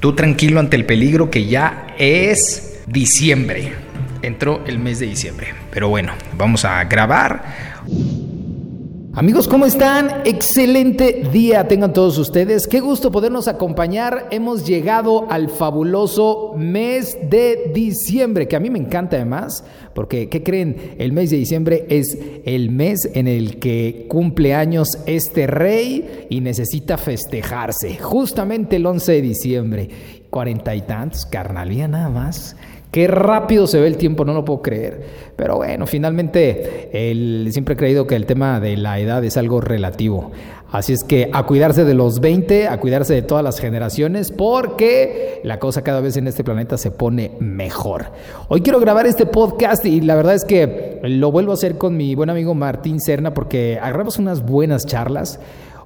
Tú tranquilo ante el peligro que ya es diciembre. Entró el mes de diciembre. Pero bueno, vamos a grabar. Amigos, ¿cómo están? Excelente día tengan todos ustedes. Qué gusto podernos acompañar. Hemos llegado al fabuloso mes de diciembre, que a mí me encanta además, porque, ¿qué creen? El mes de diciembre es el mes en el que cumple años este rey y necesita festejarse. Justamente el 11 de diciembre. Cuarenta y tantos, carnalía nada más. Qué rápido se ve el tiempo, no lo puedo creer. Pero bueno, finalmente siempre he creído que el tema de la edad es algo relativo. Así es que a cuidarse de los 20, a cuidarse de todas las generaciones, porque la cosa cada vez en este planeta se pone mejor. Hoy quiero grabar este podcast y la verdad es que lo vuelvo a hacer con mi buen amigo Martín Serna porque agarramos unas buenas charlas.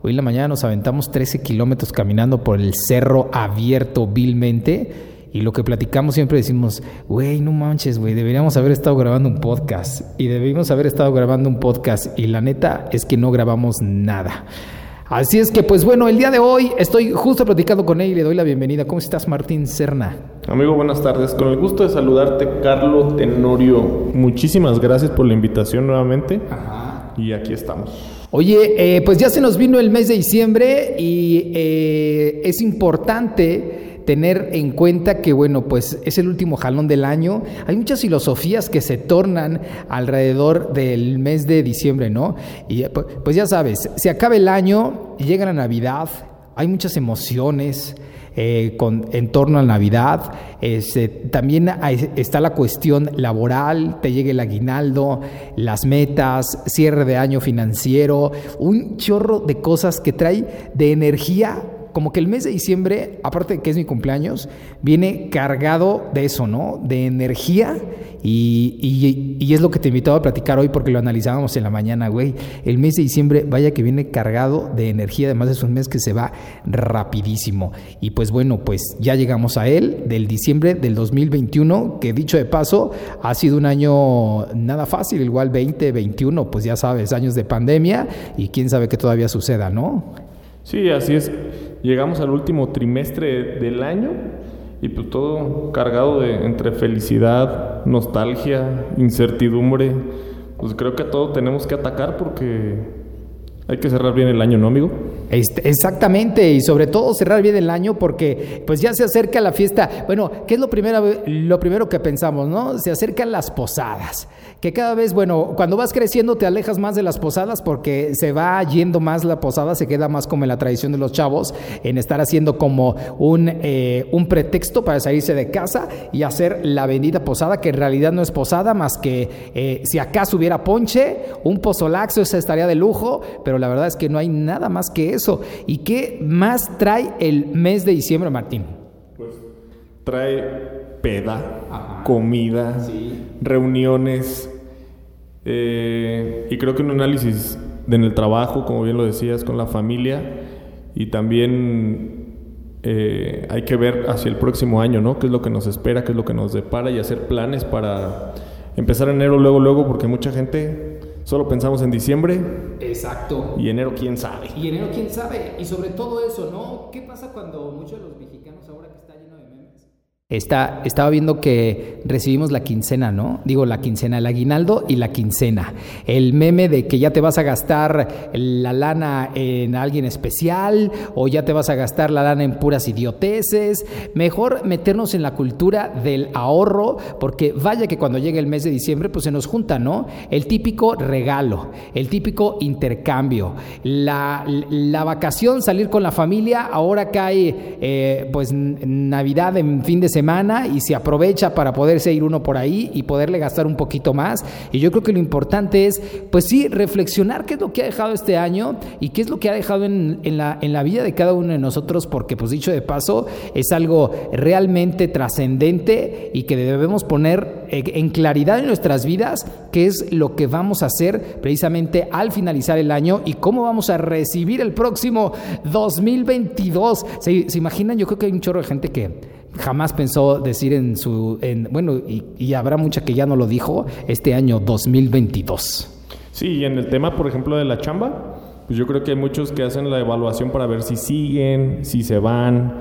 Hoy en la mañana nos aventamos 13 kilómetros caminando por el cerro abierto vilmente y lo que platicamos siempre decimos, güey, no manches, güey, deberíamos haber estado grabando un podcast. Y debimos haber estado grabando un podcast. Y la neta es que no grabamos nada. Así es que, pues bueno, el día de hoy estoy justo platicando con él y le doy la bienvenida. ¿Cómo estás, Martín Serna? Amigo, buenas tardes. Con el gusto de saludarte, Carlos Tenorio. Muchísimas gracias por la invitación nuevamente. Ajá. Y aquí estamos. Oye, eh, pues ya se nos vino el mes de diciembre y eh, es importante tener en cuenta que, bueno, pues es el último jalón del año. Hay muchas filosofías que se tornan alrededor del mes de diciembre, ¿no? Y pues, pues ya sabes, se acaba el año, llega la Navidad, hay muchas emociones. Eh, con, en torno a Navidad. Este, también está la cuestión laboral, te llega el aguinaldo, las metas, cierre de año financiero, un chorro de cosas que trae de energía como que el mes de diciembre, aparte de que es mi cumpleaños, viene cargado de eso, ¿no? De energía y, y, es lo que te invitaba a platicar hoy porque lo analizábamos en la mañana, güey. El mes de diciembre, vaya que viene cargado de energía, además es un mes que se va rapidísimo. Y pues bueno, pues ya llegamos a él, del diciembre del 2021, que dicho de paso, ha sido un año nada fácil, igual 2021, pues ya sabes, años de pandemia y quién sabe qué todavía suceda, ¿no? Sí, así es llegamos al último trimestre del año y pues todo cargado de entre felicidad, nostalgia, incertidumbre. Pues creo que todo tenemos que atacar porque hay que cerrar bien el año, ¿no, amigo? Exactamente, y sobre todo cerrar bien el año porque pues ya se acerca la fiesta. Bueno, ¿qué es lo primero, lo primero que pensamos, no? Se acercan las posadas, que cada vez, bueno, cuando vas creciendo te alejas más de las posadas porque se va yendo más la posada, se queda más como en la tradición de los chavos, en estar haciendo como un, eh, un pretexto para salirse de casa y hacer la bendita posada, que en realidad no es posada, más que eh, si acaso hubiera ponche, un pozolaxo, esa estaría de lujo, pero la verdad es que no hay nada más que eso. ¿Y qué más trae el mes de diciembre, Martín? Pues trae peda, comida, reuniones. Eh, y creo que un análisis en el trabajo, como bien lo decías, con la familia. Y también eh, hay que ver hacia el próximo año, ¿no? ¿Qué es lo que nos espera? ¿Qué es lo que nos depara? Y hacer planes para empezar enero luego, luego, porque mucha gente Solo pensamos en diciembre. Exacto. Y enero, quién sabe. Y enero, quién sabe. Y sobre todo eso, ¿no? ¿Qué pasa cuando muchos de los Estaba viendo que recibimos la quincena, ¿no? Digo, la quincena, el aguinaldo y la quincena. El meme de que ya te vas a gastar la lana en alguien especial o ya te vas a gastar la lana en puras idioteces. Mejor meternos en la cultura del ahorro, porque vaya que cuando llegue el mes de diciembre, pues se nos junta, ¿no? El típico regalo, el típico intercambio, la, la vacación, salir con la familia. Ahora cae, eh, pues, Navidad en fin de semana y se aprovecha para poderse ir uno por ahí y poderle gastar un poquito más. Y yo creo que lo importante es, pues sí, reflexionar qué es lo que ha dejado este año y qué es lo que ha dejado en, la, en la vida de cada uno de nosotros, porque pues dicho de paso, es algo realmente trascendente y que debemos poner en claridad en nuestras vidas qué es lo que vamos a hacer precisamente al finalizar el año y cómo vamos a recibir el próximo 2022. ¿Se, se imaginan? Yo creo que hay un chorro de gente que jamás pensó decir en su, en, bueno, y, habrá mucha que ya no lo dijo, este año 2022. Sí, y en el tema, por ejemplo, de la chamba, pues yo creo que hay muchos que hacen la evaluación para ver si siguen, si se van,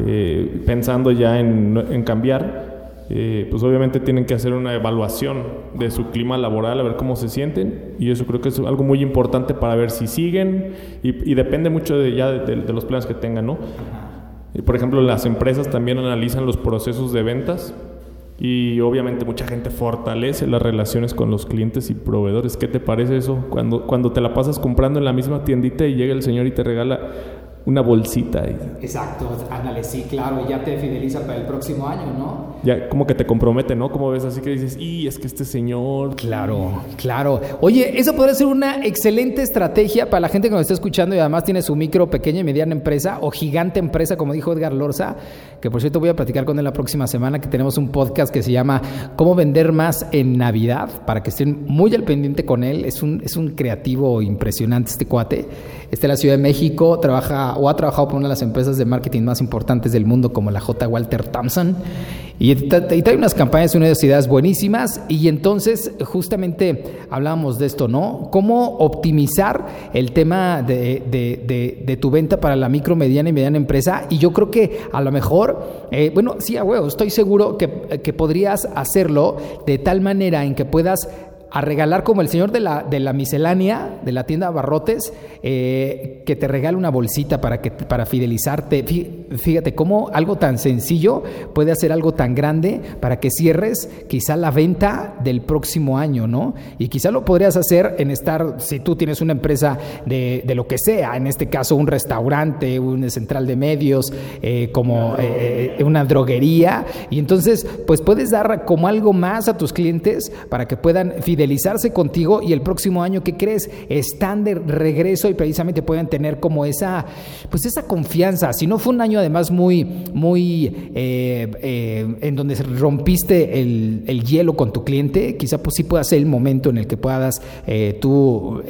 eh, pensando ya en, cambiar, eh, pues obviamente tienen que hacer una evaluación de su clima laboral, a ver cómo se sienten, y eso creo que es algo muy importante para ver si siguen, y, depende mucho de, ya de, los planes que tengan, ¿no? Por ejemplo, las empresas también analizan los procesos de ventas y obviamente mucha gente fortalece las relaciones con los clientes y proveedores. ¿Qué te parece eso? Cuando, cuando te la pasas comprando en la misma tiendita y llega el señor y te regala una bolsita. ahí. Exacto, ándale, sí, claro, ya te fideliza para el próximo año, ¿no? Ya como que te compromete, ¿no? Como ves así que dices, y es que este señor... Claro, claro. Oye, eso podría ser una excelente estrategia para la gente que nos está escuchando y además tiene su micro, pequeña y mediana empresa o gigante empresa, como dijo Edgar Lorza, que por cierto voy a platicar con él la próxima semana, que tenemos un podcast que se llama Cómo vender más en Navidad, para que estén muy al pendiente con él. Es un, es un creativo impresionante este cuate. Está en la Ciudad de México, trabaja o ha trabajado por una de las empresas de marketing más importantes del mundo como la J. Walter Thompson. Y, trae unas campañas y unas ideas buenísimas. Y entonces, justamente hablábamos de esto, ¿no? Cómo optimizar el tema de, tu venta para la micro, mediana y mediana empresa. Y yo creo que a lo mejor, eh, bueno, sí, a huevo, estoy seguro que, que podrías hacerlo de tal manera en que puedas a regalar como el señor de la, de la miscelánea, de la tienda Barrotes, eh, que te regale una bolsita para, que, para fidelizarte. Fíjate cómo algo tan sencillo puede hacer algo tan grande para que cierres quizá la venta del próximo año, ¿no? Y quizá lo podrías hacer en estar, si tú tienes una empresa de, de lo que sea, en este caso un restaurante, una central de medios, eh, como eh, una droguería, y entonces pues puedes dar como algo más a tus clientes para que puedan fidelizar fidelizarse contigo y el próximo año, ¿qué crees? Están de regreso y precisamente pueden tener como esa, pues esa confianza. Si no fue un año además muy, muy, eh, eh, en donde rompiste el, hielo con tu cliente, quizá pues sí pueda ser el momento en el que puedas eh, tú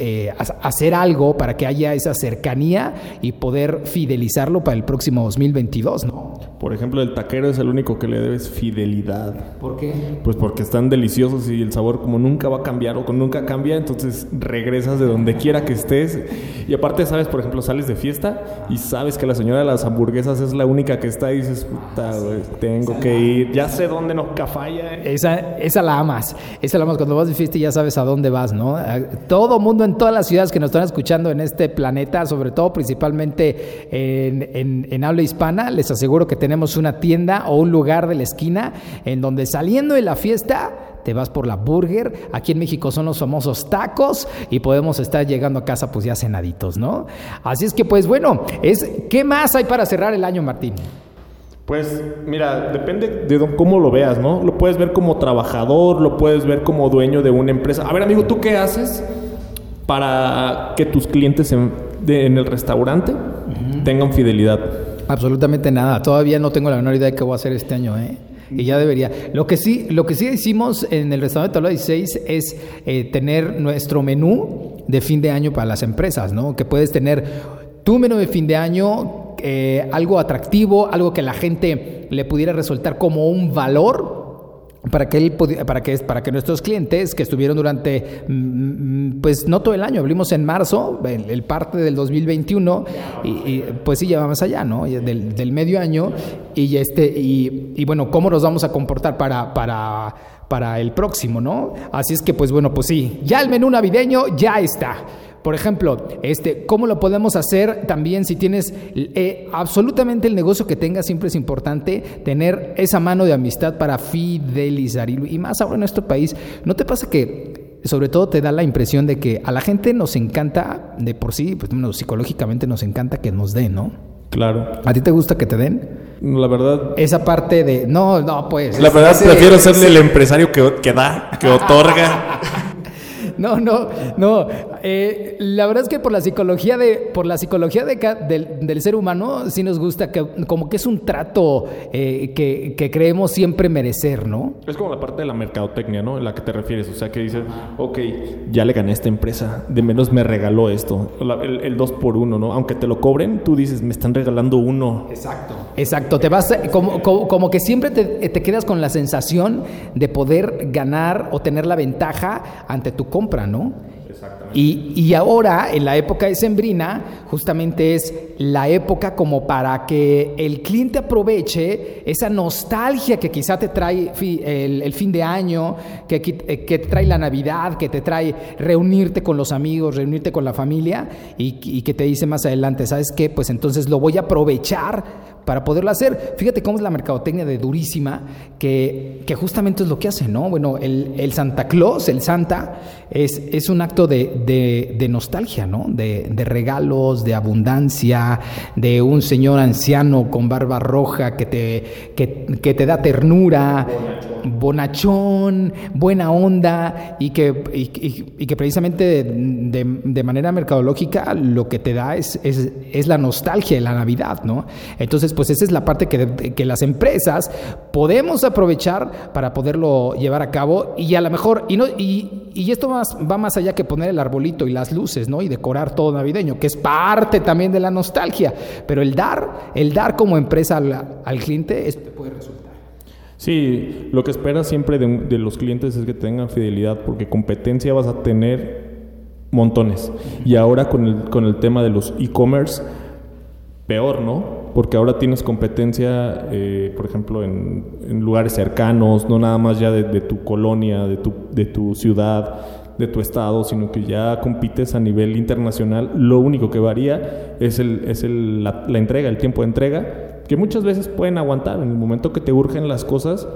hacer algo para que haya esa cercanía y poder fidelizarlo para el próximo 2022, ¿no? Por ejemplo, el taquero es el único que le debes fidelidad. ¿Por qué? Pues porque están deliciosos y el sabor como nunca va a cambiar o nunca cambia, entonces regresas de donde quiera que estés. Y aparte, sabes, por ejemplo, sales de fiesta y sabes que la señora de las hamburguesas es la única que está y dices, puta, tengo que ir. Ya sé dónde no falla. Esa, esa la amas. Esa la amas. Cuando vas de fiesta ya sabes a dónde vas, ¿no? Todo mundo en todas las ciudades que nos están escuchando en este planeta, sobre todo principalmente en, en, en habla hispana, les aseguro que tenemos una tienda o un lugar de la esquina en donde saliendo de la fiesta te vas por la burger. Aquí en México son los famosos tacos y podemos estar llegando a casa pues ya cenaditos, ¿no? Así es que pues bueno, es ¿qué más hay para cerrar el año, Martín? Pues mira, depende de cómo lo veas, ¿no? Lo puedes ver como trabajador, lo puedes ver como dueño de una empresa. A ver, amigo, ¿tú qué haces para que tus clientes en, el restaurante tengan fidelidad? Absolutamente nada. Todavía no tengo la menor idea de qué voy a hacer este año, ¿eh? Y ya debería. Lo que sí, lo que sí hicimos en el restaurante Tabla 16 es eh, tener nuestro menú de fin de año para las empresas, ¿no? Que puedes tener tu menú de fin de año, eh, algo atractivo, algo que la gente le pudiera resultar como un valor para que, él, para, que, para que nuestros clientes que estuvieron durante, mm, mm, pues no todo el año, abrimos en marzo, el, parte del 2021, y, pues sí, ya vamos allá, ¿no? Del, del medio año, y, este, y, y, bueno, ¿cómo nos vamos a comportar para, para, para el próximo, ¿no? Así es que, pues bueno, pues sí, ya el menú navideño ya está. Por ejemplo, este, ¿cómo lo podemos hacer también si tienes eh, absolutamente el negocio que tengas? Siempre es importante tener esa mano de amistad para fidelizar. Y, más ahora en nuestro país, ¿no te pasa que sobre todo te da la impresión de que a la gente nos encanta, de por sí, pues psicológicamente nos encanta que nos den, ¿no? Claro. ¿A ti te gusta que te den? La verdad. Esa parte de. No, no, pues. La verdad, prefiero ser el empresario que, que da, que otorga. No, no, no. Eh, la verdad es que por la psicología de, por la psicología de, del, ser humano, sí nos gusta que como que es un trato eh, que, creemos siempre merecer, ¿no? Es como la parte de la mercadotecnia, ¿no? En la que te refieres. O sea, que dices, ok, ya le gané a esta empresa, de menos me regaló esto. el, dos por uno, ¿no? Aunque te lo cobren, tú dices, me están regalando uno. Exacto. Exacto. Te vas, como, como, que siempre te, te quedas con la sensación de poder ganar o tener la ventaja ante tu compra, ¿no? Exactamente. Y, y, ahora, en la época de Sembrina, justamente es la época como para que el cliente aproveche esa nostalgia que quizá te trae el, fin de año, que, que, te trae la Navidad, que te trae reunirte con los amigos, reunirte con la familia y, y que te dice más adelante, ¿sabes qué? Pues entonces lo voy a aprovechar para poderlo hacer. Fíjate cómo es la mercadotecnia de durísima, que, que justamente es lo que hace, ¿no? Bueno, el, el Santa Claus, el Santa, es, es un acto de, de, nostalgia, ¿no? De, de, regalos, de abundancia, de un señor anciano con barba roja que te, que, que te da ternura bonachón, buena onda y que, y, que precisamente de, manera mercadológica lo que te da es, es, la nostalgia de la Navidad, ¿no? Entonces, pues esa es la parte que, que las empresas podemos aprovechar para poderlo llevar a cabo y a lo mejor, y, no, y, y esto más, va más allá que poner el arbolito y las luces, ¿no? Y decorar todo navideño, que es parte también de la nostalgia, pero el dar, el dar como empresa al, al cliente, te puede resultar. Sí, lo que espera siempre de, los clientes es que tengan fidelidad, porque competencia vas a tener montones. Y ahora con el, con el tema de los e-commerce, peor, ¿no? Porque ahora tienes competencia, eh, por ejemplo, en, lugares cercanos, no nada más ya de, tu colonia, de tu, de tu ciudad, de tu estado, sino que ya compites a nivel internacional. Lo único que varía es, el, es el, la, la entrega, el tiempo de entrega que muchas veces pueden aguantar. En el momento que te urgen las cosas,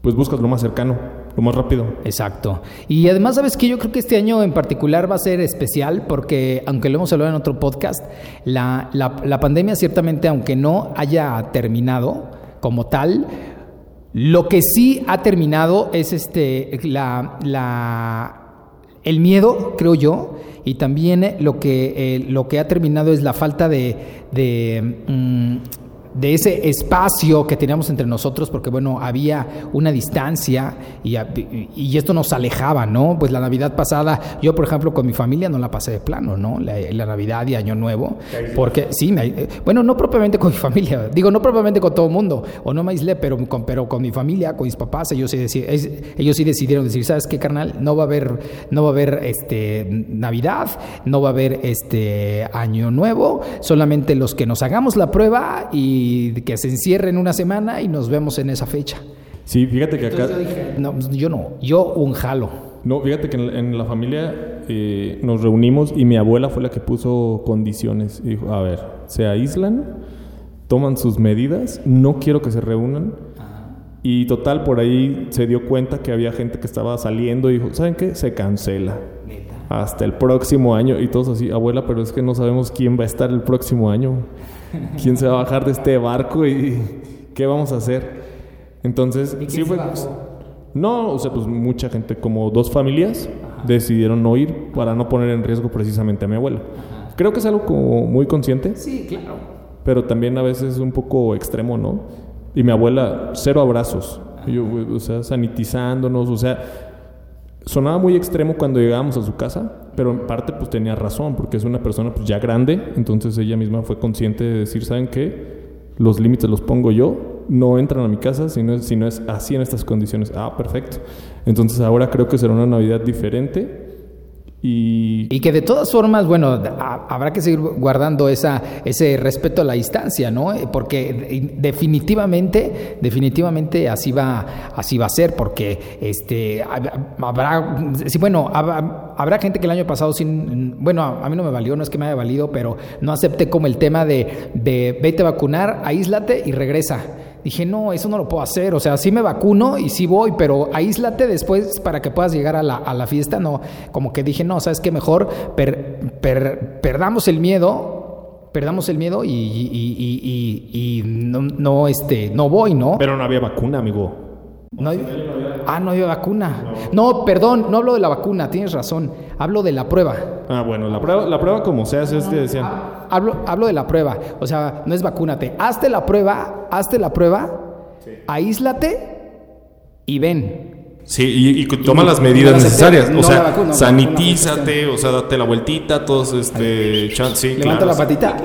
pues buscas lo más cercano, más rápido. Exacto. Y además, sabes que yo creo que este año en particular va a ser especial porque, aunque lo hemos hablado en otro podcast, la, la, pandemia ciertamente, aunque no haya terminado como tal, lo que sí ha terminado es este la, la el miedo, creo yo, y también lo que, eh, lo que ha terminado es la falta de, de mm, de ese espacio que teníamos entre nosotros, porque bueno, había una distancia y, y, esto nos alejaba, ¿no? Pues la Navidad pasada, yo por ejemplo con mi familia no la pasé de plano, ¿no? La, Navidad y Año Nuevo, porque sí, me, bueno, no propiamente con mi familia, digo, no propiamente con todo el mundo, o no me aislé, pero con, pero con mi familia, con mis papás, ellos sí, ellos sí decidieron decir, ¿sabes qué, carnal? No va a haber, no va a haber este, Navidad, no va a haber este Año Nuevo, solamente los que nos hagamos la prueba y y que se encierren una semana y nos vemos en esa fecha. Sí, fíjate que acá... Yo, no, pues, yo no, yo un jalo. No, fíjate que en, la familia eh, nos reunimos y mi abuela fue la que puso condiciones. dijo, a ver, se aíslan, toman sus medidas, no quiero que se reúnan. Y total, por ahí se dio cuenta que había gente que estaba saliendo y dijo, ¿saben qué? Se cancela. Hasta el próximo año. Y todos así, abuela, pero es que no sabemos quién va a estar el próximo año. ¿Quién se va a bajar de este barco y qué vamos a hacer? Entonces, sí fue... no, o sea, pues mucha gente, como dos familias, decidieron no ir para no poner en riesgo precisamente a mi abuela. Creo que es algo como muy consciente. Sí, claro. Pero también a veces un poco extremo, ¿no? Y mi abuela, cero abrazos. Yo, o sea, sanitizándonos, o sea, sonaba muy extremo cuando llegábamos a su casa, pero en parte pues tenía razón, porque es una persona pues ya grande, entonces ella misma fue consciente de decir, ¿saben qué? Los límites los pongo yo, no entran a mi casa si no, es, si no es así en estas condiciones. Ah, perfecto. Entonces ahora creo que será una Navidad diferente y... que de todas formas, bueno, habrá que seguir guardando esa, ese respeto a la distancia, ¿no? Eh, porque definitivamente, definitivamente así va, así va a ser, porque este habrá, sí, bueno, habrá, gente que el año pasado sin, bueno, a mí no me valió, no es que me haya valido, pero no acepté como el tema de, de vete a vacunar, aíslate y regresa dije, no, eso no lo puedo hacer. O sea, sí me vacuno y sí voy, pero aíslate después para que puedas llegar a la, a la fiesta. No, como que dije, no, sabes que mejor perdamos el miedo, perdamos el miedo y, y, no, no, este, no voy, ¿no? Pero no había vacuna, amigo. No ah, no había vacuna. No. perdón, no hablo de la vacuna, tienes razón. Hablo de la prueba. Ah, bueno, la prueba, la prueba como se hace es que decían. Hablo, hablo de la prueba. O sea, no es vacúnate. Hazte la prueba, hazte la prueba, aíslate y ven. Sí, y, toma las medidas necesarias. o sea, sanitízate, o sea, date la vueltita, todos este. sí, Levanta la patita.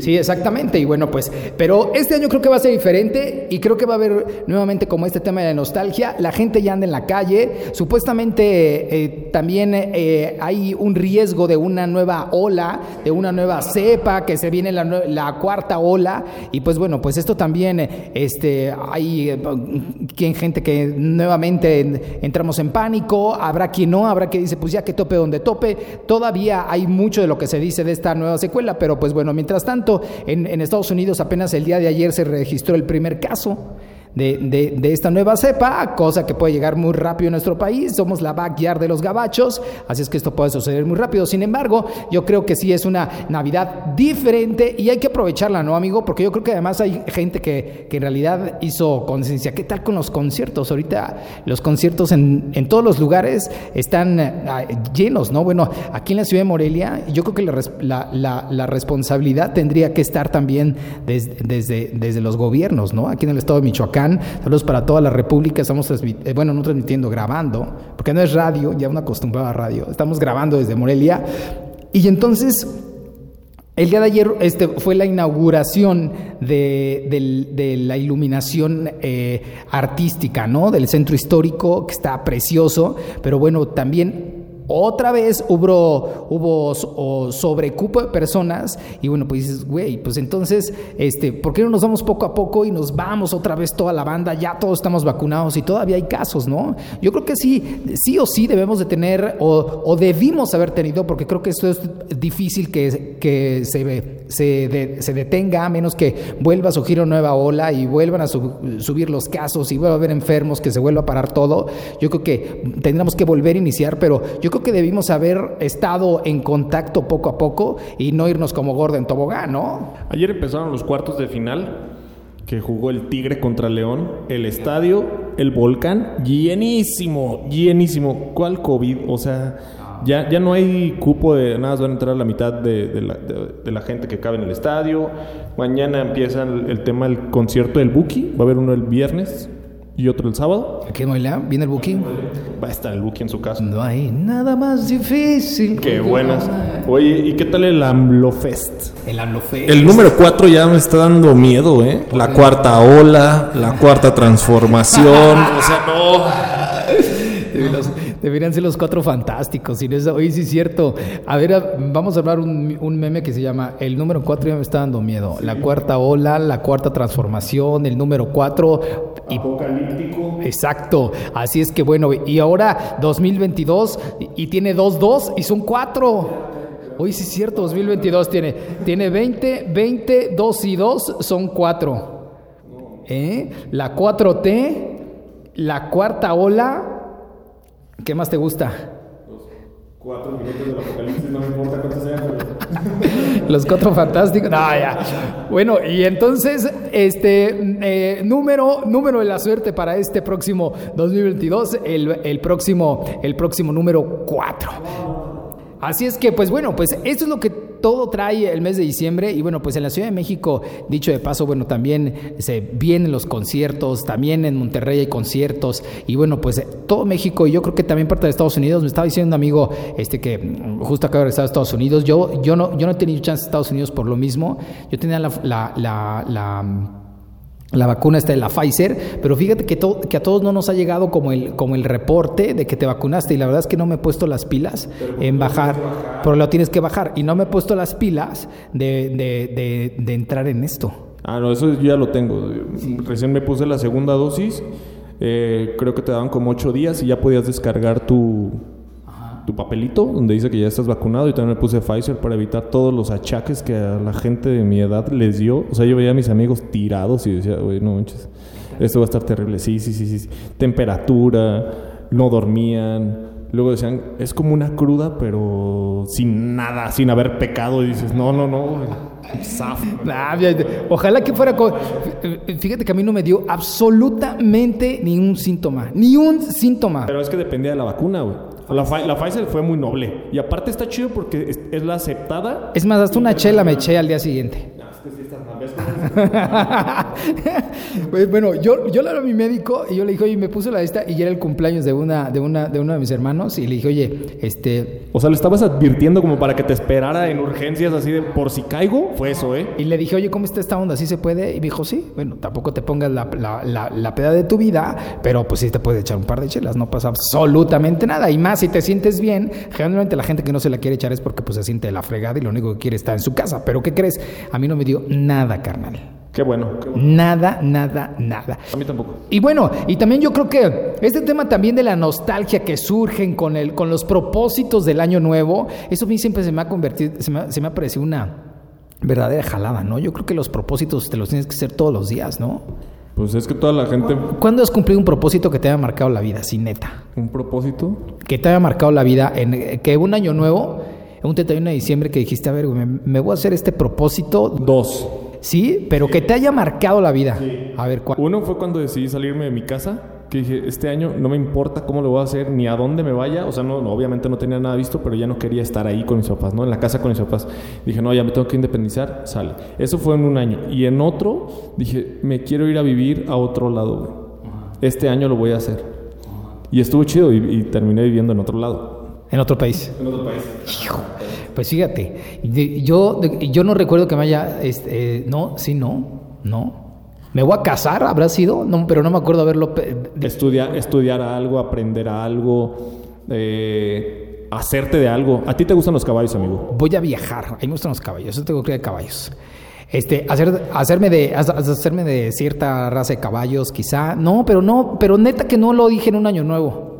Sí, exactamente. Y bueno, pues, pero este año creo que va a ser diferente y creo que va a haber nuevamente como este tema de nostalgia. La gente ya anda en la calle. Supuestamente eh, también eh, hay un riesgo de una nueva ola, de una nueva cepa, que se viene la, la cuarta ola. Y pues bueno, pues esto también, este, hay eh, gente que nuevamente entramos en pánico. Habrá quien no, habrá quien dice, pues ya que tope donde tope. Todavía hay mucho de lo que se dice de esta nueva secuela, pero pues bueno, mientras tanto, en, Estados Unidos apenas el día de ayer se registró el primer caso de, esta nueva cepa, cosa que puede llegar muy rápido en nuestro país. Somos la backyard de los gabachos, así es que esto puede suceder muy rápido. Sin embargo, yo creo que sí es una Navidad diferente y hay que aprovecharla, ¿no, amigo? Porque yo creo que además hay gente que, en realidad hizo conciencia. ¿Qué tal con los conciertos? Ahorita los conciertos en, todos los lugares están ah, llenos, ¿no? Bueno, aquí en la ciudad de Morelia, yo creo que la, responsabilidad tendría que estar también desde, desde los gobiernos, ¿no? Aquí en el estado de Michoacán Saludos para toda la República. Estamos, eh, bueno, no transmitiendo, grabando, porque no es radio, ya una acostumbrada radio. Estamos grabando desde Morelia. Y entonces, el día de ayer este, fue la inauguración de, la iluminación eh, artística, ¿no? Del centro histórico, que está precioso, pero bueno, también otra vez hubo, hubo sobrecupo de personas y bueno, pues dices, güey, pues entonces, este, ¿por qué no nos vamos poco a poco y nos vamos otra vez toda la banda? Ya todos estamos vacunados y todavía hay casos, ¿no? Yo creo que sí, sí o sí debemos de tener o, debimos haber tenido, porque creo que esto es difícil que, que se, se, detenga, a menos que vuelva a surgir una nueva ola y vuelvan a subir los casos y vuelva a haber enfermos, que se vuelva a parar todo. Yo creo que tendríamos que volver a iniciar, pero yo creo que debimos haber estado en contacto poco a poco y no irnos como gordo en tobogán, ¿no? Ayer empezaron los cuartos de final que jugó el Tigre contra León, el estadio, el volcán, llenísimo, llenísimo. ¿Cuál COVID? O sea, ya, ya no hay cupo de nada, van a entrar la mitad de, la, gente que cabe en el estadio. Mañana empieza el, el tema del concierto del Buki, va a haber uno el viernes, y otro el sábado. ¿Aquí en ¿Viene el booking? Va a estar el booking en su casa. No hay nada más difícil. Qué buenas. Oye, ¿y qué tal el AMLOFest? El AMLOFest. El número 4 ya me está dando miedo, ¿eh? La cuarta ola, la cuarta transformación. o sea, no. Deberían ser los cuatro fantásticos. Y eso, oye, sí es cierto. A ver, vamos a hablar un, un meme que se llama El número cuatro ya me está dando miedo. La cuarta ola, la cuarta transformación, el número cuatro. Apocalíptico. Exacto. Así es que bueno, y ahora 2022 y, tiene dos, dos y son cuatro. Hoy sí es cierto, 2022 tiene, tiene 20, 20, 2 y 2 son 4. ¿Eh? La 4T, la cuarta ola, ¿Qué más te gusta? Los cuatro minutos del apocalipsis, no me importa cuántos sean. Los cuatro fantásticos. No, ya. Bueno, y entonces, este eh, número, número de la suerte para este próximo 2022, el, el próximo, el próximo número 4. Así es que, pues bueno, pues esto es lo que todo trae el mes de diciembre y bueno, pues en la Ciudad de México, dicho de paso, bueno, también se vienen los conciertos, también en Monterrey hay conciertos y bueno, pues todo México y yo creo que también parte de Estados Unidos, me estaba diciendo un amigo este que justo acaba de regresar a Estados Unidos, yo, yo, no, yo no he tenido chance de Estados Unidos por lo mismo, yo tenía la, vacuna está de la Pfizer, pero fíjate que, que, a todos no nos ha llegado como el, como el reporte de que te vacunaste y la verdad es que no me he puesto las pilas en bajar, pero lo tienes que bajar y no me he puesto las pilas de, entrar en esto. Ah, no, eso ya lo tengo. Recién me puse la segunda dosis, eh, creo que te daban como ocho días y ya podías descargar tu, tu papelito donde dice que ya estás vacunado y también me puse Pfizer para evitar todos los achaques que a la gente de mi edad les dio. O sea, yo veía a mis amigos tirados y decía, oye, no manches, esto va a estar terrible. Sí, sí, sí, sí. Temperatura, no dormían. Luego decían, es como una cruda, pero sin nada, sin haber pecado. Y dices, no, no, no. ojalá que fuera. Fíjate que a mí no me dio absolutamente ni un síntoma. Ni un síntoma. Pero es que dependía de la vacuna, güey. La, la, Pfizer fue muy noble. Y aparte está chido porque es, la aceptada. Es más, hasta una chela me eché al día siguiente. Pues bueno, yo, yo le hablé a mi médico y yo le dije, oye, me puso la esta y ya era el cumpleaños de una, de una, de uno de mis hermanos y le dije, oye, este. O sea, le estabas advirtiendo como para que te esperara en urgencias así de por si caigo, fue eso, ¿eh? Y le dije, oye, ¿cómo está esta onda? ¿Sí se puede? Y me dijo, sí, bueno, tampoco te pongas la, la, la, peda de tu vida, pero pues sí te puedes echar un par de chelas, no pasa absolutamente nada. Y más si te sientes bien, generalmente la gente que no se la quiere echar es porque pues se siente la fregada y lo único que quiere estar en su casa. Pero ¿qué crees? A mí no me dio nada, carnal. Qué bueno, Nada, nada, nada. A mí tampoco. Y bueno, y también yo creo que este tema también de la nostalgia que surgen con, el, con los propósitos del año nuevo, eso a mí siempre se me ha convertido, se me, se me ha parecido una verdadera jalada, ¿no? Yo creo que los propósitos te los tienes que hacer todos los días, ¿no? Pues es que toda la gente... ¿Cuándo has cumplido un propósito que te haya marcado la vida, sin neta? ¿Un propósito? Que te haya marcado la vida, en que un año nuevo, un 31 de diciembre que dijiste, a ver, me, me voy a hacer este propósito. Dos. Sí, pero que te haya marcado la vida. A ver, ¿cuál? Uno fue cuando decidí salirme de mi casa, que dije, este año no me importa cómo lo voy a hacer, ni a dónde me vaya. O sea, no, obviamente no tenía nada visto, pero ya no quería estar ahí con mis papás, ¿no? En la casa con mis papás. Dije, no, ya me tengo que independizar, sale. Eso fue en un año. Y en otro, dije, me quiero ir a vivir a otro lado. Este año lo voy a hacer. Y estuvo chido y, y terminé viviendo en otro lado. En otro país. En otro país. Hijo. Pues fíjate, yo, yo no recuerdo que me haya, este, no, sí, no, no. ¿Me voy a casar? ¿Habrá sido? No, pero no me acuerdo haberlo... Estudiar, estudiar algo, aprender algo, eh, hacerte de algo. ¿A ti te gustan los caballos, amigo? Voy a viajar, a mí me gustan los caballos, yo tengo que ir de caballos. Este, hacer, hacerme de, hacerme de cierta raza de caballos, quizá. No, pero no, pero neta que no lo dije en un año nuevo.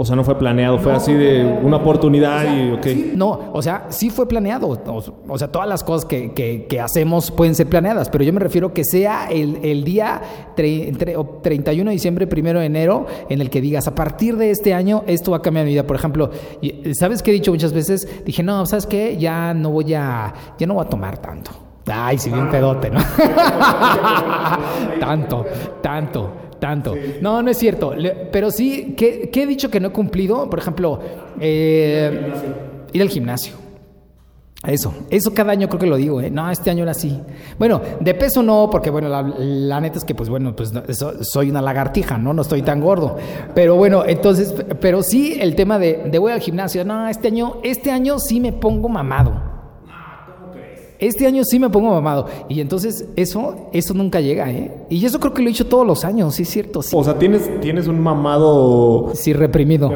O sea, no fue planeado, fue así de una oportunidad y ok. no, o sea, sí fue planeado. O, sea, todas las cosas que, que, hacemos pueden ser planeadas, pero yo me refiero que sea el, el día 31 de diciembre, primero de enero, en el que digas, a partir de este año, esto va a cambiar mi vida. Por ejemplo, ¿sabes qué he dicho muchas veces? Dije, no, ¿sabes qué? Ya no voy a, ya no voy a tomar tanto. Ay, si bien pedote, ¿no? tanto, tanto tanto. No, no es cierto. pero sí, ¿qué, he dicho que no he cumplido? Por ejemplo, eh, ir al gimnasio. Eso, eso cada año creo que lo digo, ¿eh? No, este año era así. Bueno, de peso no, porque bueno, la, neta es que pues bueno, pues soy una lagartija, ¿no? No estoy tan gordo. Pero bueno, entonces, pero sí el tema de, de voy al gimnasio. No, este año, este año sí me pongo mamado. Este año sí me pongo mamado. Y entonces eso, eso nunca llega, ¿eh? Y eso creo que lo he hecho todos los años, sí es cierto. O sea, tienes, tienes un mamado... Sí, reprimido.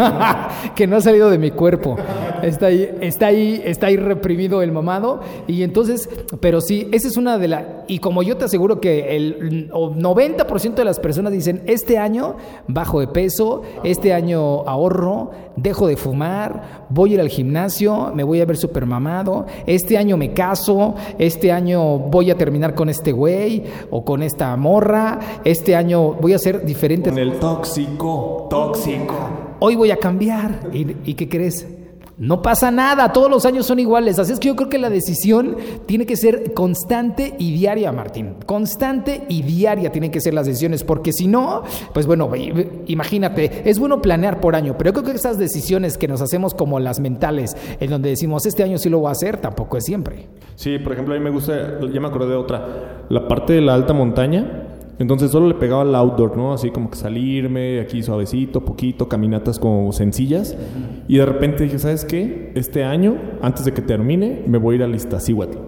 que no ha salido de mi cuerpo. Está ahí, está ahí, está ahí reprimido el mamado. Y entonces, pero sí, esa es una de las... Y como yo te aseguro que el 90% de las personas dicen, este año bajo de peso, este año ahorro, dejo de fumar, voy a ir al gimnasio, me voy a ver súper mamado, este año me caso, este año voy a terminar con este güey o con esta morra, este año voy a ser diferente. Con el tóxico, tóxico. Hoy voy a cambiar. ¿Y, y qué crees? No pasa nada, todos los años son iguales. Así es que yo creo que la decisión tiene que ser constante y diaria, Martín. Constante y diaria tienen que ser las decisiones, porque si no, pues bueno, imagínate, es bueno planear por año, pero yo creo que esas decisiones que nos hacemos como las mentales, en donde decimos, este año sí lo voy a hacer, tampoco es siempre. Sí, por ejemplo, a mí me gusta, ya me acordé de otra, la parte de la alta montaña entonces solo le pegaba al outdoor, ¿no? Así como que salirme aquí suavecito, poquito, caminatas como sencillas. Y de repente dije, ¿sabes qué? Este año, antes de que termine, me voy a ir a Iztaccíhuatl.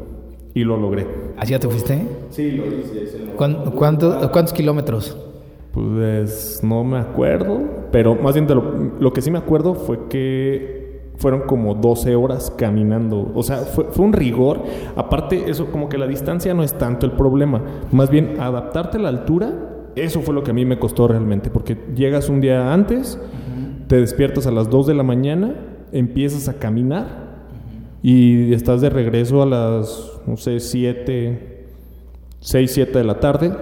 Y lo logré. ¿Así ya te fuiste? Sí, lo hice. ¿Cuántos kilómetros? Pues no me acuerdo, pero más bien lo, lo que sí me acuerdo fue que fueron como 12 horas caminando. O sea, fue, un rigor. Aparte, eso como que la distancia no es tanto el problema. Más bien, adaptarte a la altura, eso fue lo que a mí me costó realmente. Porque llegas un día antes, te despiertas a las 2 de la mañana, empiezas a caminar y estás de regreso a las, no sé, 7, 6, 7 de la tarde.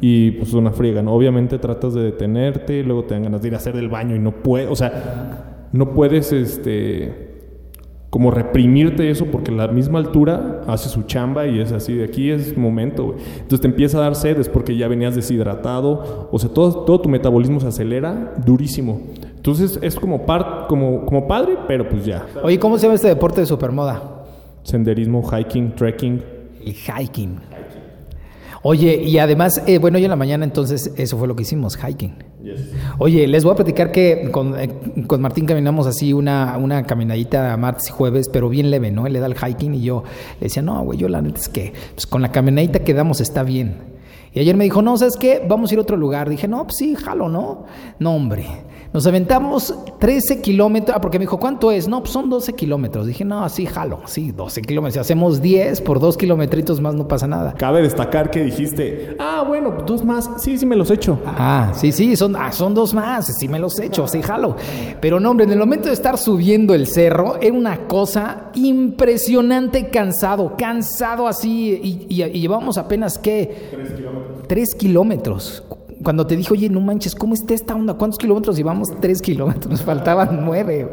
Y pues una friega, ¿no? Obviamente tratas de detenerte, luego te dan ganas de ir a hacer del baño y no puedes, o sea, no puedes este como reprimirte eso porque la misma altura hace su chamba y es así, de aquí es momento, Entonces te empieza a dar sed, es porque ya venías deshidratado, o sea, todo, todo tu metabolismo se acelera durísimo. Entonces es como, par, como, como padre, pero pues ya. Oye, ¿cómo se llama este deporte de supermoda? Senderismo, hiking, trekking. El hiking. Oye, y además, eh, bueno, hoy en la mañana entonces eso fue lo que hicimos, hiking. Oye, les voy a platicar que con, eh, con Martín caminamos así una, una caminadita martes y jueves, pero bien leve, ¿no? Él le da el hiking y yo le decía, no, güey, yo la neta es que pues, con la caminadita que damos está bien. Y ayer me dijo, no, ¿sabes qué? Vamos a ir a otro lugar. Dije, no, pues sí, jalo, ¿no? No, hombre. Nos aventamos 13 kilómetros. Ah, porque me dijo, ¿cuánto es? No, pues son 12 kilómetros. Dije, no, sí, jalo. Sí, 12 kilómetros. Si hacemos 10 por 2 kilometritos más, no pasa nada. Cabe destacar que dijiste, ah, bueno, dos más. Sí, sí me los echo. Ah, sí, sí, son, ah, son dos más. Sí me los echo, sí, jalo. Pero no, hombre, en el momento de estar subiendo el cerro, era una cosa impresionante, cansado, cansado así. Y, y, y llevamos apenas, ¿qué? 3 kilómetros. 3 kilómetros cuando te dije, oye, no manches, ¿cómo está esta onda? ¿Cuántos kilómetros llevamos? Tres kilómetros, nos faltaban nueve.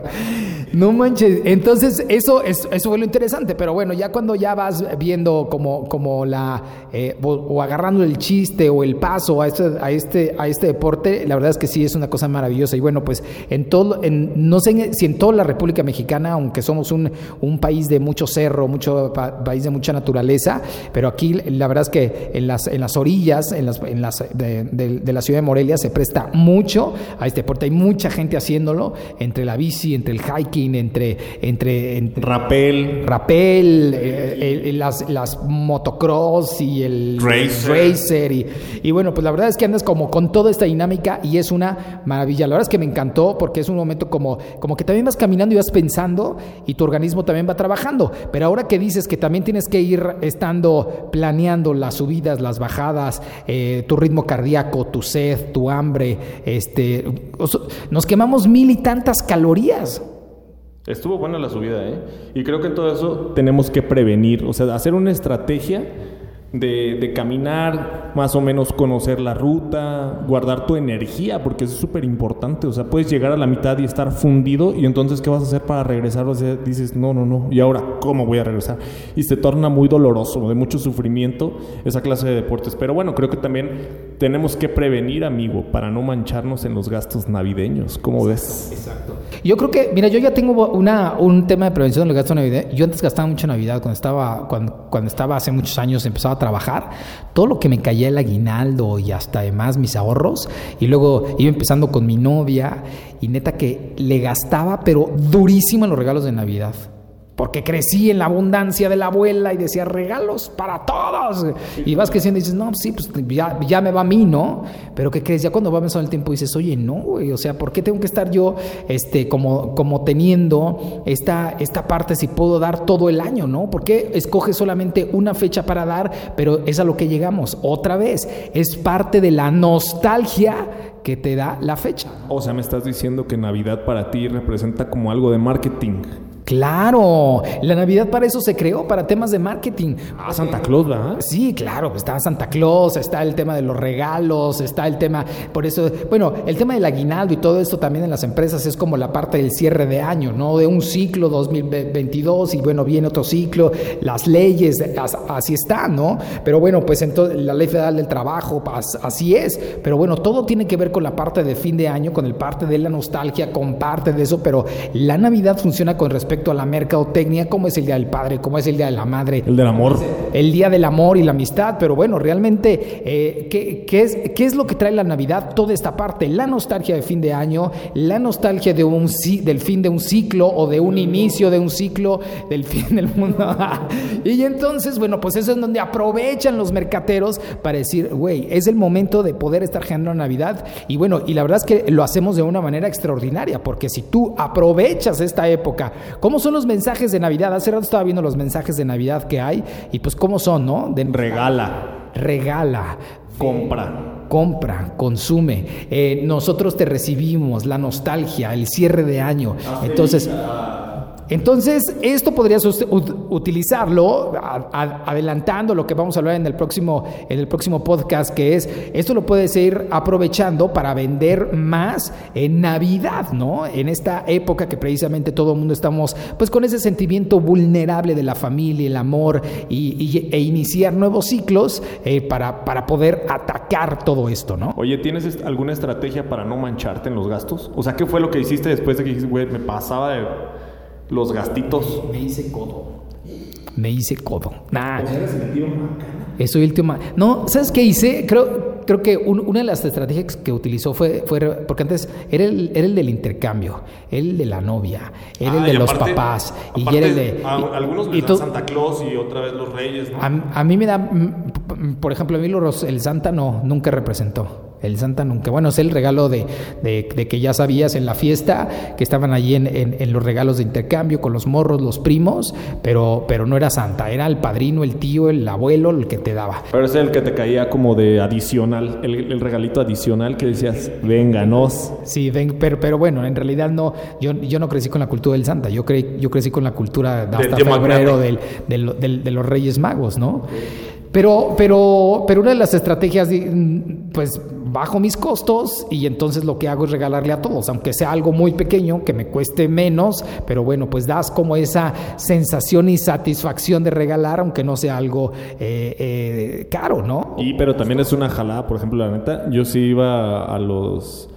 No manches. Entonces, eso, es, eso fue lo interesante. Pero bueno, ya cuando ya vas viendo como, como la, eh, o, agarrando el chiste o el paso a este, a, este, a este deporte, la verdad es que sí es una cosa maravillosa. Y bueno, pues en todo, en, no sé si en toda la República Mexicana, aunque somos un, un país de mucho cerro, mucho país de mucha naturaleza, pero aquí la verdad es que en las, en las orillas, en las, en las de, de, la ciudad de Morelia se presta mucho a este deporte. Hay mucha gente haciéndolo entre la bici, entre el hiking, entre... entre, rapel. Rapel, eh, las, las motocross y el racer. y, y, bueno, pues la verdad es que andas como con toda esta dinámica y es una maravilla. La verdad es que me encantó porque es un momento como, como que también vas caminando y vas pensando y tu organismo también va trabajando. Pero ahora que dices que también tienes que ir estando planeando las subidas, las bajadas, eh, tu ritmo cardíaco, tu sed, tu hambre, este, nos quemamos mil y tantas calorías. Estuvo buena la subida, ¿eh? Y creo que en todo eso tenemos que prevenir, o sea, hacer una estrategia de, caminar, más o menos conocer la ruta, guardar tu energía, porque eso es súper importante. O sea, puedes llegar a la mitad y estar fundido, y entonces, ¿qué vas a hacer para regresar? O sea, dices, no, no, no, ¿y ahora cómo voy a regresar? Y se torna muy doloroso, de mucho sufrimiento, esa clase de deportes. Pero bueno, creo que también tenemos que prevenir, amigo, para no mancharnos en los gastos navideños. ¿Cómo ves? Exacto. Yo creo que, mira, yo ya tengo una, un tema de prevención en los gastos navideños. Yo antes gastaba mucho Navidad, cuando estaba, cuando, cuando estaba hace muchos años, empezaba a trabajar, todo lo que me caía el aguinaldo y hasta además mis ahorros, y luego iba empezando con mi novia, y neta que le gastaba, pero durísimo en los regalos de Navidad porque crecí en la abundancia de la abuela y decía regalos para todos. Y vas creciendo y dices, no, sí, pues ya, me va a mí, ¿no? Pero ¿qué crees? Ya cuando va avanzando el tiempo dices, oye, no, güey, o sea, ¿por qué tengo que estar yo este, como, como teniendo esta, esta parte si puedo dar todo el año, ¿no? ¿Por qué escoges solamente una fecha para dar, pero es a lo que llegamos? Otra vez, es parte de la nostalgia que te da la fecha. O sea, me estás diciendo que Navidad para ti representa como algo de marketing. Claro, la Navidad para eso se creó, para temas de marketing. Ah, Santa Claus, ¿verdad? Sí, claro, pues está Santa Claus, está el tema de los regalos, está el tema, por eso, bueno, el tema del aguinaldo y todo esto también en las empresas es como la parte del cierre de año, ¿no? De un ciclo 2022 y bueno, viene otro ciclo, las leyes, así está, ¿no? Pero bueno, pues entonces la ley federal del trabajo, así es, pero bueno, todo tiene que ver con la parte de fin de año, con el parte de la nostalgia, con parte de eso, pero la Navidad funciona con respecto a la mercadotecnia, como es el Día del Padre, como es el Día de la Madre. El del amor. El Día del Amor y la amistad, pero bueno, realmente, eh, ¿qué, es, ¿qué es lo que trae la Navidad? Toda esta parte, la nostalgia de fin de año, la nostalgia de un, del fin de un ciclo o de un inicio de un ciclo del fin del mundo. y entonces, bueno, pues eso es donde aprovechan los mercateros para decir, güey, es el momento de poder estar generando Navidad. Y bueno, y la verdad es que lo hacemos de una manera extraordinaria, porque si tú aprovechas esta época, ¿Cómo son los mensajes de Navidad? Hace rato estaba viendo los mensajes de Navidad que hay y pues cómo son, ¿no? De, regala. Regala. Compra. Compra, consume. Eh, nosotros te recibimos, la nostalgia, el cierre de año. Entonces... Entonces, esto podrías utilizarlo adelantando lo que vamos a hablar en el próximo en el próximo podcast, que es esto lo puedes ir aprovechando para vender más en Navidad, ¿no? En esta época que precisamente todo el mundo estamos pues con ese sentimiento vulnerable de la familia, el amor y, e iniciar nuevos ciclos eh, para, para poder atacar todo esto, ¿no? Oye, ¿tienes alguna estrategia para no mancharte en los gastos? O sea, ¿qué fue lo que hiciste después de que dijiste, güey, me pasaba de los gastitos. Me hice codo. Me hice codo. Nah. Soy el tío Ma- No, ¿sabes qué hice? Creo, creo que un- una de las estrategias que utilizó fue, fue porque antes era el, era el del intercambio, era el de la novia, era el Ah, de y los aparte- papás, y era el de... a- y- algunos y les dan tú- Santa Claus y otra vez los Reyes, ¿no? a, a mí me da, por ejemplo, a mí los- el Santa no, nunca representó. El Santa nunca. Bueno, es el regalo de, de- de que ya sabías en la fiesta, que estaban allí en, en- en los regalos de intercambio con los morros, los primos, pero, pero no era Santa, era el padrino, el tío, el abuelo, el que te daba. Pero es el que te caía como de adicional, el, el regalito adicional que decías, vénganos. Sí, ven- pero, pero bueno, en realidad no, yo, yo no crecí con la cultura del Santa, yo, cre- yo crecí con la cultura de hasta febrero del, de los Reyes Magos, ¿no? Pero, pero, pero una de las estrategias, mm, pues bajo mis costos y entonces lo que hago es regalarle a todos, aunque sea algo muy pequeño, que me cueste menos, pero bueno, pues das como esa sensación y satisfacción de regalar, aunque no sea algo eh, eh, caro, ¿no? Y pero también es una jalada, por ejemplo, la neta, yo sí iba a los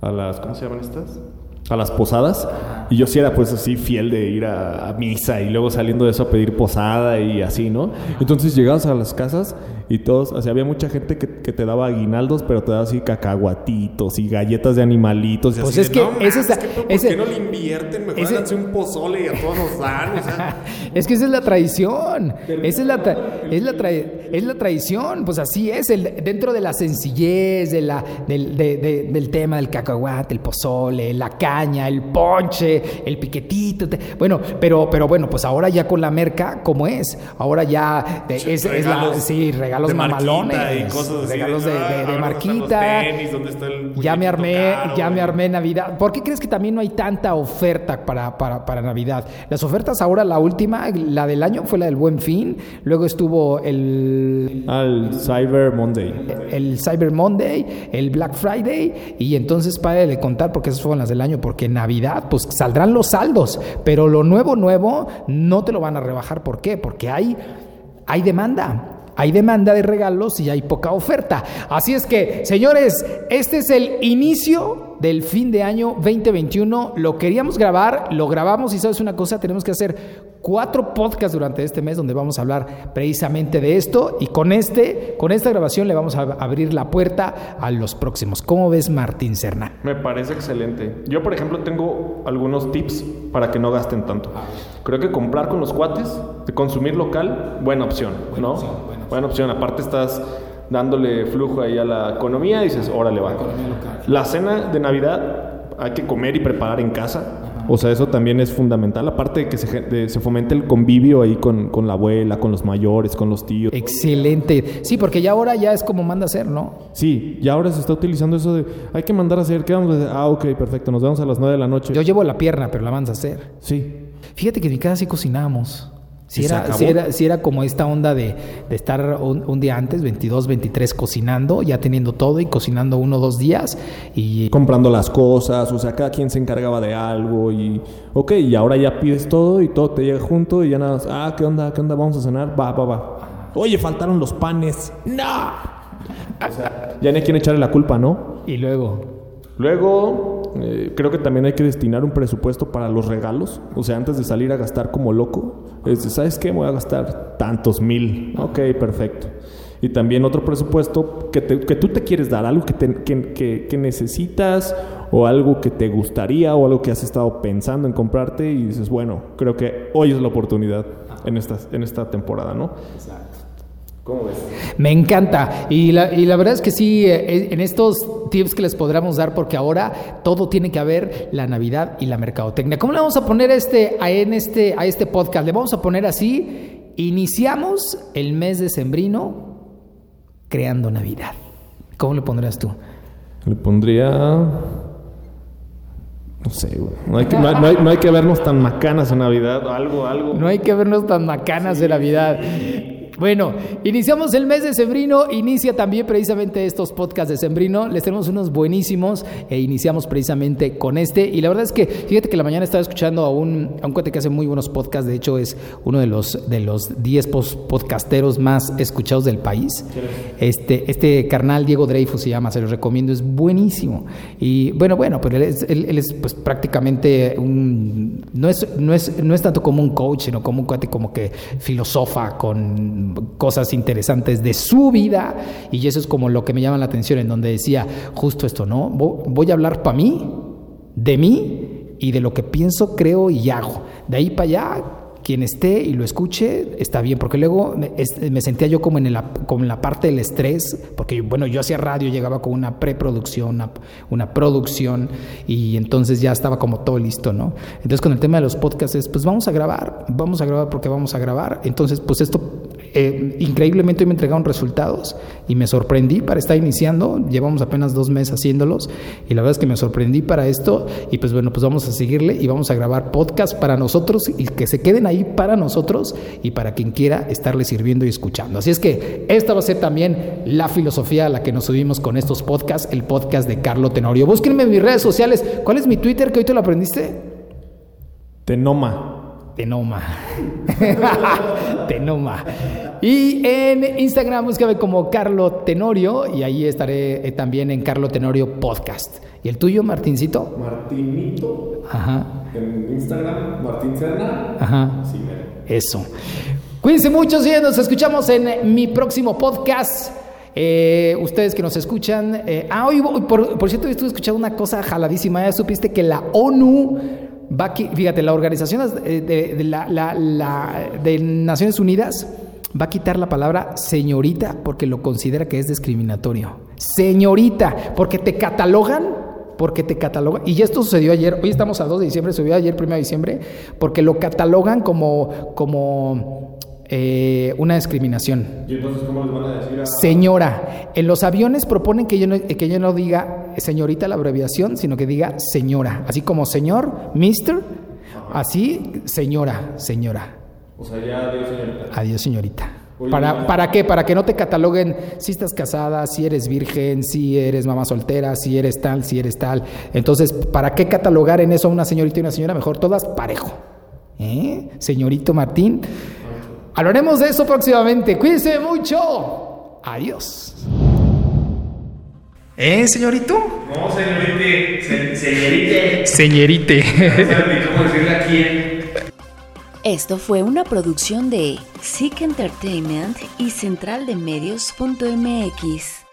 a las ¿cómo se llaman estas? A las posadas y yo sí era pues así fiel de ir a, a misa y luego saliendo de eso a pedir posada y así, ¿no? Entonces llegabas a las casas y todos, o sea, había mucha gente que, que te daba aguinaldos, pero te daba así cacahuatitos y galletas de animalitos y Pues así es de, que "No mames, es- que, ¿por ese- qué no le invierten? Mejor ese- un pozole y a todos nos dan, o sea... Es que esa es la tradición. Esa es la, tra- es la, tra- es la tradición. Pues así es. El, dentro de la sencillez, de la, del, de- de- del tema del cacahuate, el pozole, la caña, el ponche, el piquetito. te- bueno, pero, pero bueno, pues ahora ya con la merca, ¿cómo es? Ahora ya es, es la- sí, regalos de mamalones. y cosas así regalos de, "Ah, de- de ahora dónde están los marquita. tenis, ¿dónde está el Ya me armé, caro, ya me armé Navidad. ¿Por qué crees que también no hay tanta oferta para, para, para Navidad? Las ofertas ahora, la última, la del año fue la del Buen Fin, luego estuvo el, Al Cyber Monday. el Cyber Monday, el Black Friday, y entonces para de contar porque esas fueron las del año, porque Navidad, pues saldrán los saldos, pero lo nuevo, nuevo, no te lo van a rebajar. ¿Por qué? Porque hay, hay demanda. Hay demanda de regalos y hay poca oferta. Así es que, señores, este es el inicio del fin de año 2021. Lo queríamos grabar, lo grabamos y sabes una cosa, tenemos que hacer cuatro podcasts durante este mes donde vamos a hablar precisamente de esto y con este, con esta grabación le vamos a abrir la puerta a los próximos. ¿Cómo ves Martín Cerna? Me parece excelente. Yo, por ejemplo, tengo algunos tips para que no gasten tanto. Creo que comprar con los cuates, consumir local, buena opción, ¿no? opción, buena buena opción. Aparte estás dándole flujo ahí a la economía y dices, órale, va. La cena de Navidad hay que comer y preparar en casa. O sea, eso también es fundamental. Aparte de que se, gen- de- se fomente el convivio ahí con, con la abuela, con los mayores, con los tíos. Excelente. Sí, porque ya ahora ya es como manda a ser, ¿no? Sí, y ahora se está utilizando eso de hay que mandar a hacer, ¿qué vamos a hacer? Ah, ok, perfecto, nos vemos a las 9 de la noche. Yo llevo la pierna, pero la mandas a hacer. Sí. Fíjate que en mi casa sí cocinábamos. Si ¿Y se era, acabó? si, era, si era como esta onda de, de estar un, un día antes, 22, 23, cocinando, ya teniendo todo y cocinando uno o dos días. Y Comprando las cosas, o sea, cada quien se encargaba de algo y, ok, y ahora ya pides todo y todo te llega junto y ya nada más, ah, ¿qué onda? ¿Qué onda? ¿Vamos a cenar? Va, va, va. Oye, faltaron los panes. ¡No! O sea, ya no hay quien echarle la culpa, ¿no? y luego, Luego, eh, creo que también hay que destinar un presupuesto para los regalos. O sea, antes de salir a gastar como loco, es ¿sabes qué? Voy a gastar tantos mil. Ok, perfecto. Y también otro presupuesto que, te- que tú te quieres dar, algo que, te- que, que- necesitas o algo que te gustaría o algo que has estado pensando en comprarte y dices, bueno, creo que hoy es la oportunidad en esta, en esta temporada, ¿no? ¿Cómo ves? me encanta. Y la, y la verdad es que sí, eh, en estos tips que les podremos dar, porque ahora todo tiene que haber la Navidad y la mercadotecnia. ¿Cómo le vamos a poner este, a, en este, a este podcast? Le vamos a poner así, iniciamos el mes de Sembrino creando Navidad. ¿Cómo le pondrás tú? Le pondría. No sé, güey. No hay, que, no, hay- no hay- no hay que vernos tan macanas en Navidad. Algo, algo. No hay que vernos tan macanas de Navidad. Bueno, iniciamos el mes de Sembrino, inicia también precisamente estos podcasts de Sembrino, les tenemos unos buenísimos e iniciamos precisamente con este y la verdad es que fíjate que la mañana estaba escuchando a un, a un cuate que hace muy buenos podcasts, de hecho es uno de los de los 10 pos- podcasteros más escuchados del país. Este este carnal Diego Dreyfus se llama, se los recomiendo, es buenísimo. Y bueno, bueno, pero él es, él- él es, pues prácticamente un no es no es no es tanto como un coach, sino como un cuate como que filosofa con cosas interesantes de su vida y eso es como lo que me llama la atención en donde decía justo esto, ¿no? Voy a hablar para mí, de mí y de lo que pienso, creo y hago. De ahí para allá quien esté y lo escuche está bien, porque luego me, sentía yo como en, la, como en la parte del estrés, porque bueno, yo hacía radio, llegaba con una preproducción, una, una producción, y entonces ya estaba como todo listo, ¿no? Entonces con el tema de los podcasts es, pues vamos a grabar, vamos a grabar porque vamos a grabar, entonces pues esto eh, increíblemente me entregaron resultados y me sorprendí para estar iniciando. Llevamos apenas dos meses haciéndolos y la verdad es que me sorprendí para esto. Y pues bueno, pues vamos a seguirle y vamos a grabar podcast para nosotros y que se queden ahí para nosotros y para quien quiera estarle sirviendo y escuchando. Así es que esta va a ser también la filosofía a la que nos subimos con estos podcasts, el podcast de Carlo Tenorio. Búsquenme en mis redes sociales. ¿Cuál es mi Twitter que hoy te lo aprendiste? Tenoma. Tenoma. Tenoma. Y en Instagram búscame como Carlo Tenorio y ahí estaré eh, también en Carlo Tenorio Podcast. ¿Y el tuyo, Martincito? Martinito. Ajá. En Instagram, Martín Cerna. Ajá. Sí, Eso. Cuídense mucho, y nos escuchamos en mi próximo podcast. Eh, ustedes que nos escuchan. Eh, ah, hoy, por, por cierto, estuve escuchando una cosa jaladísima. Ya supiste que la ONU va fíjate, la organización de, la, de Naciones Unidas va a quitar la palabra señorita porque lo considera que es discriminatorio. Señorita, porque te catalogan porque te catalogan, y esto sucedió ayer, hoy estamos a 2 de diciembre, subió ayer 1 de diciembre, porque lo catalogan como, como eh, una discriminación. ¿Y entonces cómo les van a decir a... Señora. En los aviones proponen que yo, no, que yo no diga señorita la abreviación, sino que diga señora. Así como señor, mister, así señora, señora. O sea, ya adiós señorita. Adiós señorita. ¿Para, ¿Para qué? Para que no te cataloguen si estás casada, si eres virgen, si eres mamá soltera, si eres tal, si eres tal. Entonces, ¿para qué catalogar en eso a una señorita y una señora? Mejor todas parejo. ¿Eh? Señorito Martín. Hablaremos de eso próximamente. Cuídense mucho. Adiós. ¿Eh, señorito? No, señorite. señorite. Señorite. cómo decirle a quién. Esto fue una producción de Sick Entertainment y Central de Medios.mx.